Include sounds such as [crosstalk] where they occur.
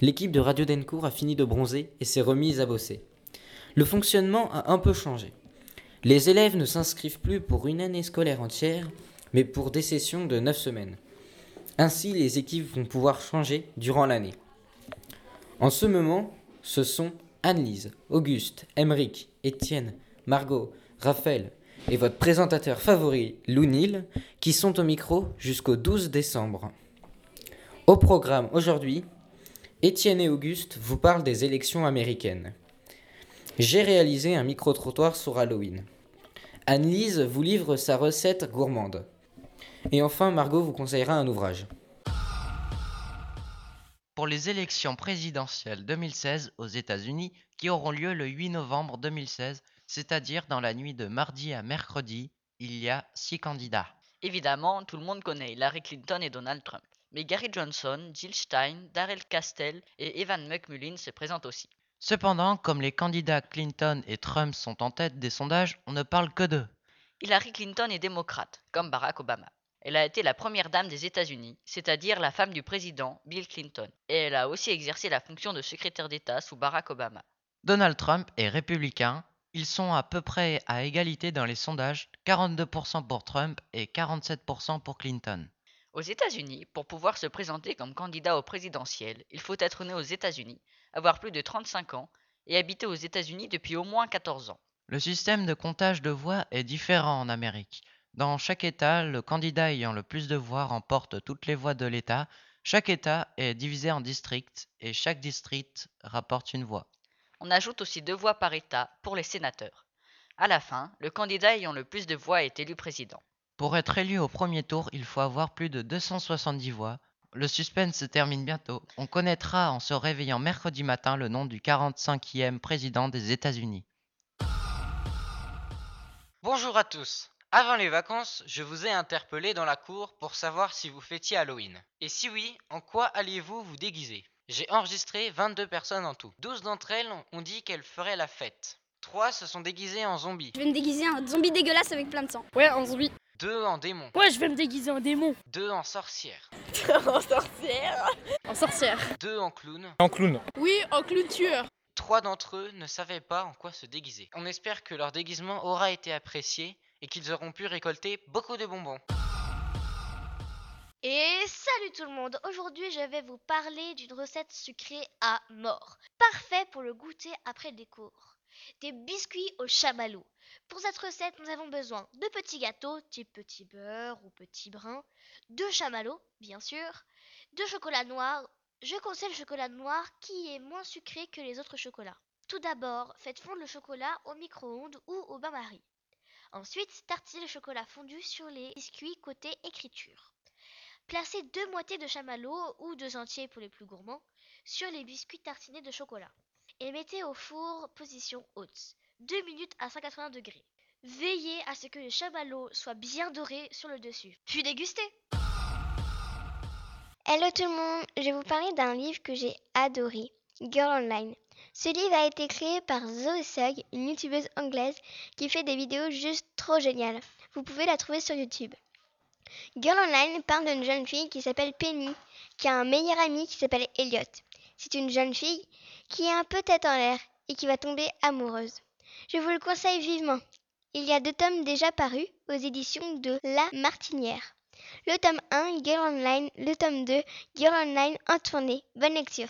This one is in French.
l'équipe de Radio Dencourt a fini de bronzer et s'est remise à bosser. Le fonctionnement a un peu changé. Les élèves ne s'inscrivent plus pour une année scolaire entière, mais pour des sessions de 9 semaines. Ainsi, les équipes vont pouvoir changer durant l'année. En ce moment, ce sont Anne-Lise, Auguste, Emeric, Étienne, Margot, Raphaël et votre présentateur favori, Lou Nil, qui sont au micro jusqu'au 12 décembre. Au programme aujourd'hui, Étienne et Auguste vous parlent des élections américaines. J'ai réalisé un micro-trottoir sur Halloween. Anne-Lise vous livre sa recette gourmande. Et enfin, Margot vous conseillera un ouvrage. Pour les élections présidentielles 2016 aux États-Unis, qui auront lieu le 8 novembre 2016, c'est-à-dire dans la nuit de mardi à mercredi, il y a six candidats. Évidemment, tout le monde connaît Hillary Clinton et Donald Trump. Mais Gary Johnson, Jill Stein, Darrell Castell et Evan McMullin se présentent aussi. Cependant, comme les candidats Clinton et Trump sont en tête des sondages, on ne parle que d'eux. Hillary Clinton est démocrate, comme Barack Obama. Elle a été la première dame des États-Unis, c'est-à-dire la femme du président Bill Clinton, et elle a aussi exercé la fonction de secrétaire d'État sous Barack Obama. Donald Trump est républicain. Ils sont à peu près à égalité dans les sondages, 42% pour Trump et 47% pour Clinton. Aux États-Unis, pour pouvoir se présenter comme candidat au présidentiel, il faut être né aux États-Unis, avoir plus de 35 ans et habiter aux États-Unis depuis au moins 14 ans. Le système de comptage de voix est différent en Amérique. Dans chaque État, le candidat ayant le plus de voix remporte toutes les voix de l'État. Chaque État est divisé en districts et chaque district rapporte une voix. On ajoute aussi deux voix par État pour les sénateurs. À la fin, le candidat ayant le plus de voix est élu président. Pour être élu au premier tour, il faut avoir plus de 270 voix. Le suspense se termine bientôt. On connaîtra en se réveillant mercredi matin le nom du 45e président des États-Unis. Bonjour à tous. Avant les vacances, je vous ai interpellé dans la cour pour savoir si vous fêtiez Halloween. Et si oui, en quoi alliez-vous vous déguiser? J'ai enregistré 22 personnes en tout. 12 d'entre elles ont dit qu'elles feraient la fête. 3 se sont déguisées en zombies. Je vais me déguiser en zombie dégueulasse avec plein de sang. Ouais, en zombie. 2 en démons. Ouais, je vais me déguiser en démon. 2 en sorcières. [laughs] en sorcière. En sorcière. 2 en clowns. En clown. Oui, en clown tueur. Trois d'entre eux ne savaient pas en quoi se déguiser. On espère que leur déguisement aura été apprécié et qu'ils auront pu récolter beaucoup de bonbons. Et salut tout le monde Aujourd'hui je vais vous parler d'une recette sucrée à mort. Parfait pour le goûter après des cours. Des biscuits au chamallow. Pour cette recette, nous avons besoin de petits gâteaux type petit beurre ou petit brin, de chamallow, bien sûr, de chocolat noir. Je conseille le chocolat noir qui est moins sucré que les autres chocolats. Tout d'abord, faites fondre le chocolat au micro-ondes ou au bain-marie. Ensuite, tartinez le chocolat fondu sur les biscuits côté écriture. Placez deux moitiés de chamallow ou deux entiers pour les plus gourmands sur les biscuits tartinés de chocolat et mettez au four position haute, 2 minutes à 180 degrés. Veillez à ce que le chamallow soit bien doré sur le dessus, puis dégustez. Hello tout le monde, je vais vous parler d'un livre que j'ai adoré, Girl Online. Ce livre a été créé par Zoe Sugg, une youtubeuse anglaise qui fait des vidéos juste trop géniales. Vous pouvez la trouver sur YouTube. Girl Online parle d'une jeune fille qui s'appelle Penny, qui a un meilleur ami qui s'appelle Elliot. C'est une jeune fille qui est un peu tête en l'air et qui va tomber amoureuse. Je vous le conseille vivement. Il y a deux tomes déjà parus aux éditions de La Martinière. Le tome 1, Girl Online, le tome 2, Girl Online en tournée. Bonne lecture.